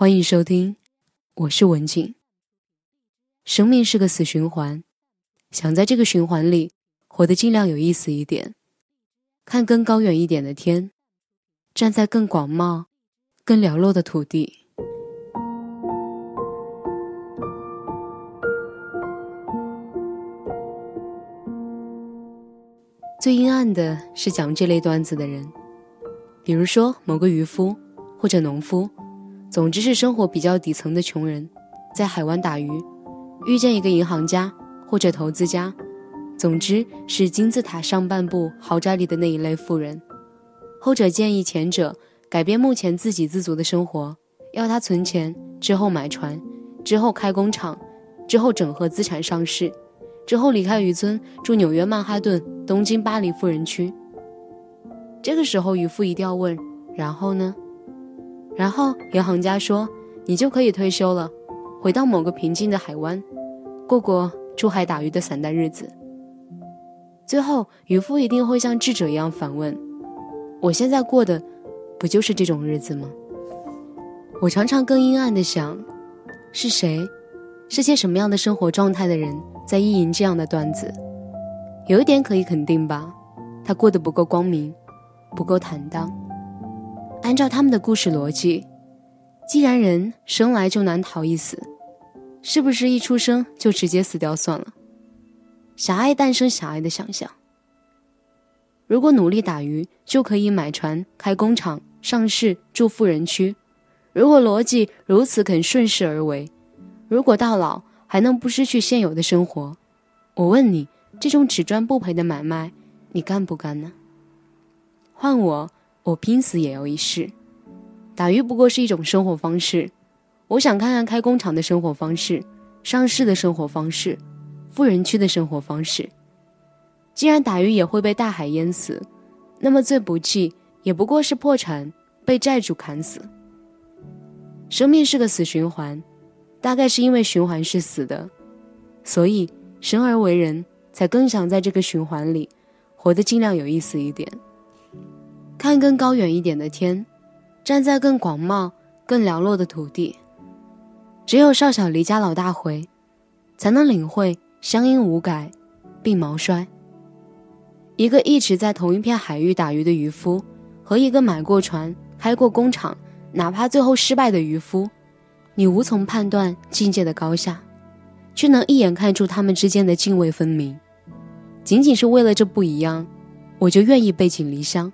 欢迎收听，我是文静。生命是个死循环，想在这个循环里活得尽量有意思一点，看更高远一点的天，站在更广袤、更寥落的土地。最阴暗的是讲这类段子的人，比如说某个渔夫或者农夫。总之是生活比较底层的穷人，在海湾打鱼，遇见一个银行家或者投资家，总之是金字塔上半部豪宅里的那一类富人。后者建议前者改变目前自给自足的生活，要他存钱，之后买船，之后开工厂，之后整合资产上市，之后离开渔村住纽约曼哈顿、东京巴黎富人区。这个时候渔夫一定要问：然后呢？然后银行家说：“你就可以退休了，回到某个平静的海湾，过过出海打鱼的散淡日子。”最后，渔夫一定会像智者一样反问：“我现在过的不就是这种日子吗？”我常常更阴暗的想：是谁，是些什么样的生活状态的人在意淫这样的段子？有一点可以肯定吧，他过得不够光明，不够坦荡。按照他们的故事逻辑，既然人生来就难逃一死，是不是一出生就直接死掉算了？狭隘诞生狭隘的想象。如果努力打鱼就可以买船、开工厂、上市、住富人区，如果逻辑如此肯顺势而为，如果到老还能不失去现有的生活，我问你，这种只赚不赔的买卖，你干不干呢？换我。我拼死也要一试，打鱼不过是一种生活方式。我想看看开工厂的生活方式，上市的生活方式，富人区的生活方式。既然打鱼也会被大海淹死，那么最不济也不过是破产，被债主砍死。生命是个死循环，大概是因为循环是死的，所以生而为人，才更想在这个循环里活得尽量有意思一点。看更高远一点的天，站在更广袤、更寥落的土地。只有少小离家老大回，才能领会乡音无改，鬓毛衰。一个一直在同一片海域打鱼的渔夫，和一个买过船、开过工厂，哪怕最后失败的渔夫，你无从判断境界的高下，却能一眼看出他们之间的泾渭分明。仅仅是为了这不一样，我就愿意背井离乡。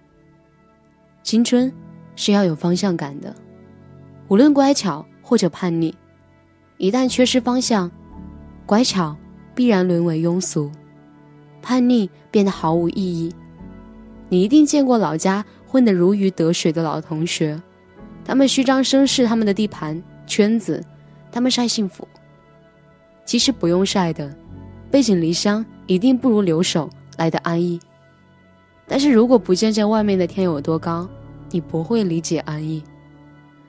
青春是要有方向感的，无论乖巧或者叛逆，一旦缺失方向，乖巧必然沦为庸俗，叛逆变得毫无意义。你一定见过老家混得如鱼得水的老同学，他们虚张声势他们的地盘圈子，他们晒幸福。其实不用晒的，背井离乡一定不如留守来的安逸。但是如果不见见外面的天有多高，你不会理解安逸；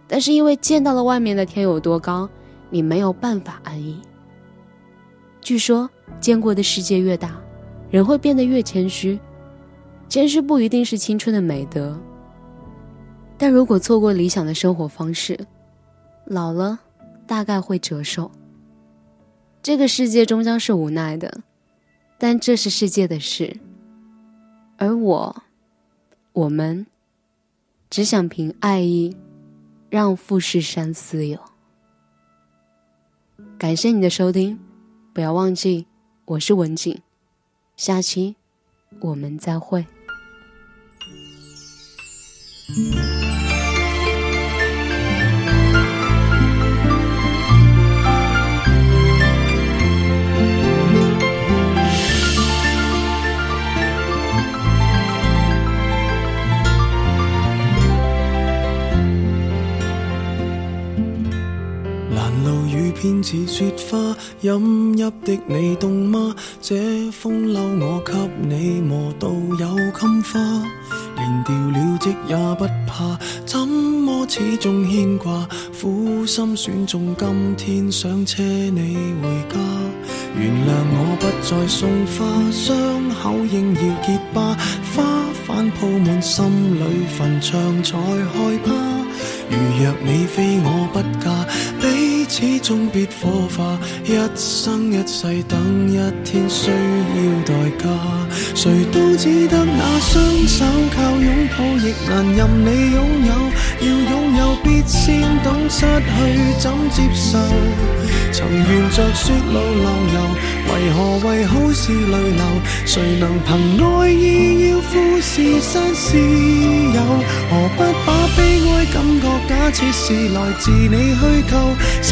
但是因为见到了外面的天有多高，你没有办法安逸。据说见过的世界越大，人会变得越谦虚。谦虚不一定是青春的美德，但如果错过理想的生活方式，老了大概会折寿。这个世界终将是无奈的，但这是世界的事。而我，我们，只想凭爱意，让富士山私有。感谢你的收听，不要忘记，我是文景，下期我们再会。天似雪花，饮泣的你冻吗？这风褛我给你磨到有襟花，连掉了职也不怕，怎么始终牵挂？苦心选中今天想车你回家，原谅我不再送花，伤口应要结疤，花瓣铺满心里坟场才害怕。如若你非我不嫁，始终必火花。一生一世等一天需要代价，谁都只得那双手靠拥抱，亦难任你拥有。要拥有必先懂失去怎接受。曾沿着雪路浪游，为何为好事泪流？谁能凭爱意要富士山私有？何不把悲哀感觉假设是来自你虚构？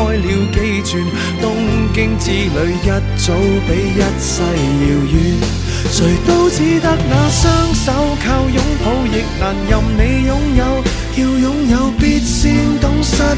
开了几转，东京之旅一早比一世遥远。谁都只得那双手靠拥抱，亦难任你拥有。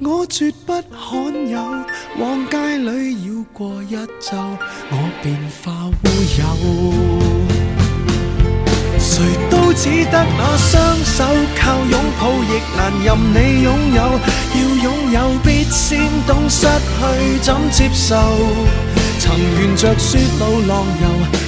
我绝不罕有，往街里绕过一周，我便化乌有。谁都只得那双手靠拥抱，亦难任你拥有。要拥有，必先懂失去怎接受。曾沿着雪路浪游。